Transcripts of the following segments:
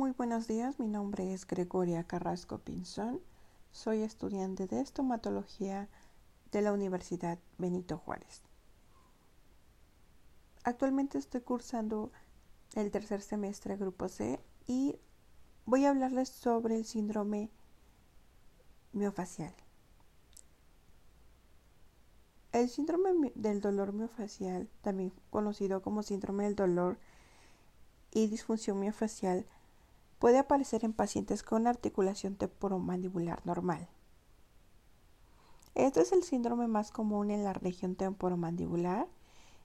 muy buenos días. Mi nombre es Gregoria Carrasco Pinzón. Soy estudiante de estomatología de la Universidad Benito Juárez. Actualmente estoy cursando el tercer semestre Grupo C y voy a hablarles sobre el síndrome miofacial. El síndrome del dolor miofacial, también conocido como síndrome del dolor y disfunción miofacial, puede aparecer en pacientes con articulación temporomandibular normal. Este es el síndrome más común en la región temporomandibular.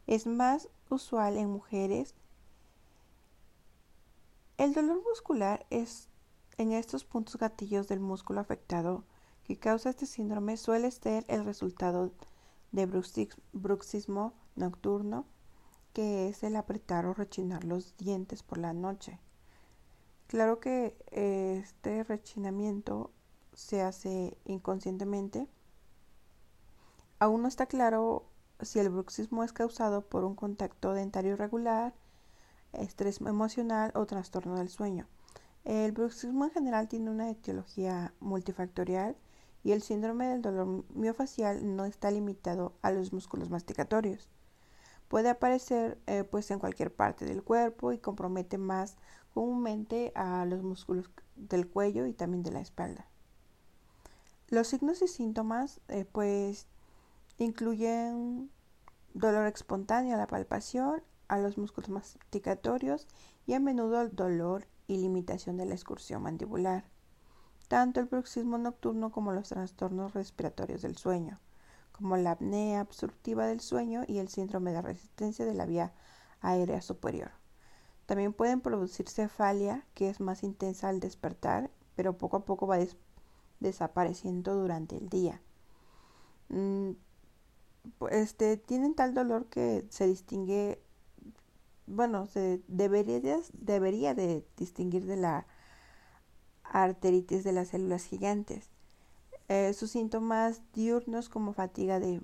Es más usual en mujeres. El dolor muscular es en estos puntos gatillos del músculo afectado que causa este síndrome suele ser el resultado de bruxismo nocturno, que es el apretar o rechinar los dientes por la noche. Claro que eh, este rechinamiento se hace inconscientemente. Aún no está claro si el bruxismo es causado por un contacto dentario irregular, estrés emocional o trastorno del sueño. El bruxismo en general tiene una etiología multifactorial y el síndrome del dolor miofacial no está limitado a los músculos masticatorios. Puede aparecer eh, pues en cualquier parte del cuerpo y compromete más comúnmente a los músculos del cuello y también de la espalda. Los signos y síntomas eh, pues incluyen dolor espontáneo a la palpación, a los músculos masticatorios y a menudo el dolor y limitación de la excursión mandibular, tanto el bruxismo nocturno como los trastornos respiratorios del sueño, como la apnea obstructiva del sueño y el síndrome de resistencia de la vía aérea superior. También pueden producir cefalia, que es más intensa al despertar, pero poco a poco va desapareciendo durante el día. Mm, este, tienen tal dolor que se distingue, bueno, se debería, debería de distinguir de la arteritis de las células gigantes. Eh, sus síntomas diurnos como fatiga de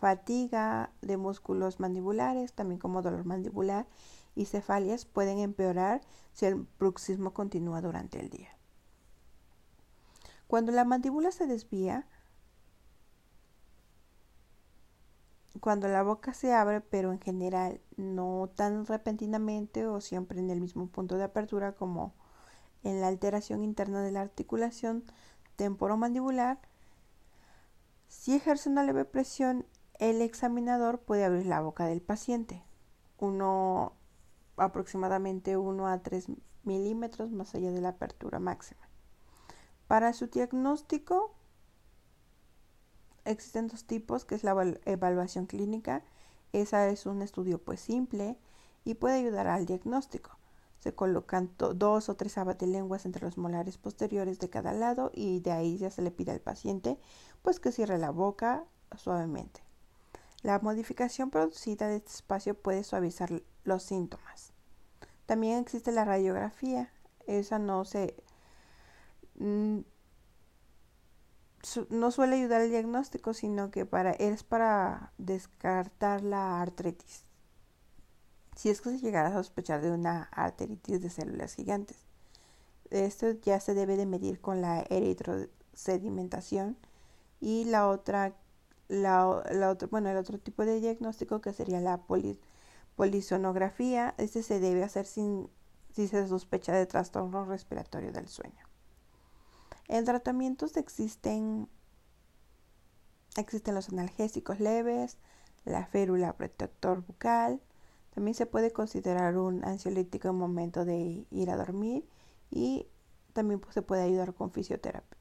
fatiga de músculos mandibulares, también como dolor mandibular y cefalias pueden empeorar si el bruxismo continúa durante el día. Cuando la mandíbula se desvía, cuando la boca se abre, pero en general no tan repentinamente o siempre en el mismo punto de apertura como en la alteración interna de la articulación temporomandibular, si ejerce una leve presión, el examinador puede abrir la boca del paciente. Uno aproximadamente 1 a 3 milímetros más allá de la apertura máxima. Para su diagnóstico existen dos tipos, que es la evaluación clínica. Esa es un estudio pues simple y puede ayudar al diagnóstico. Se colocan dos o tres abatelenguas entre los molares posteriores de cada lado y de ahí ya se le pide al paciente pues que cierre la boca suavemente. La modificación producida de este espacio puede suavizar los síntomas. También existe la radiografía. Esa no se mm, no suele ayudar al diagnóstico, sino que para es para descartar la artritis. Si es que se llegara a sospechar de una arteritis de células gigantes. Esto ya se debe de medir con la eritrosedimentación y la otra la, la bueno, el otro tipo de diagnóstico que sería la polisonografía. Este se debe hacer si se sospecha de trastorno respiratorio del sueño. En tratamientos existen, existen los analgésicos leves, la férula protector bucal. También se puede considerar un ansiolítico en momento de ir a dormir y también pues, se puede ayudar con fisioterapia.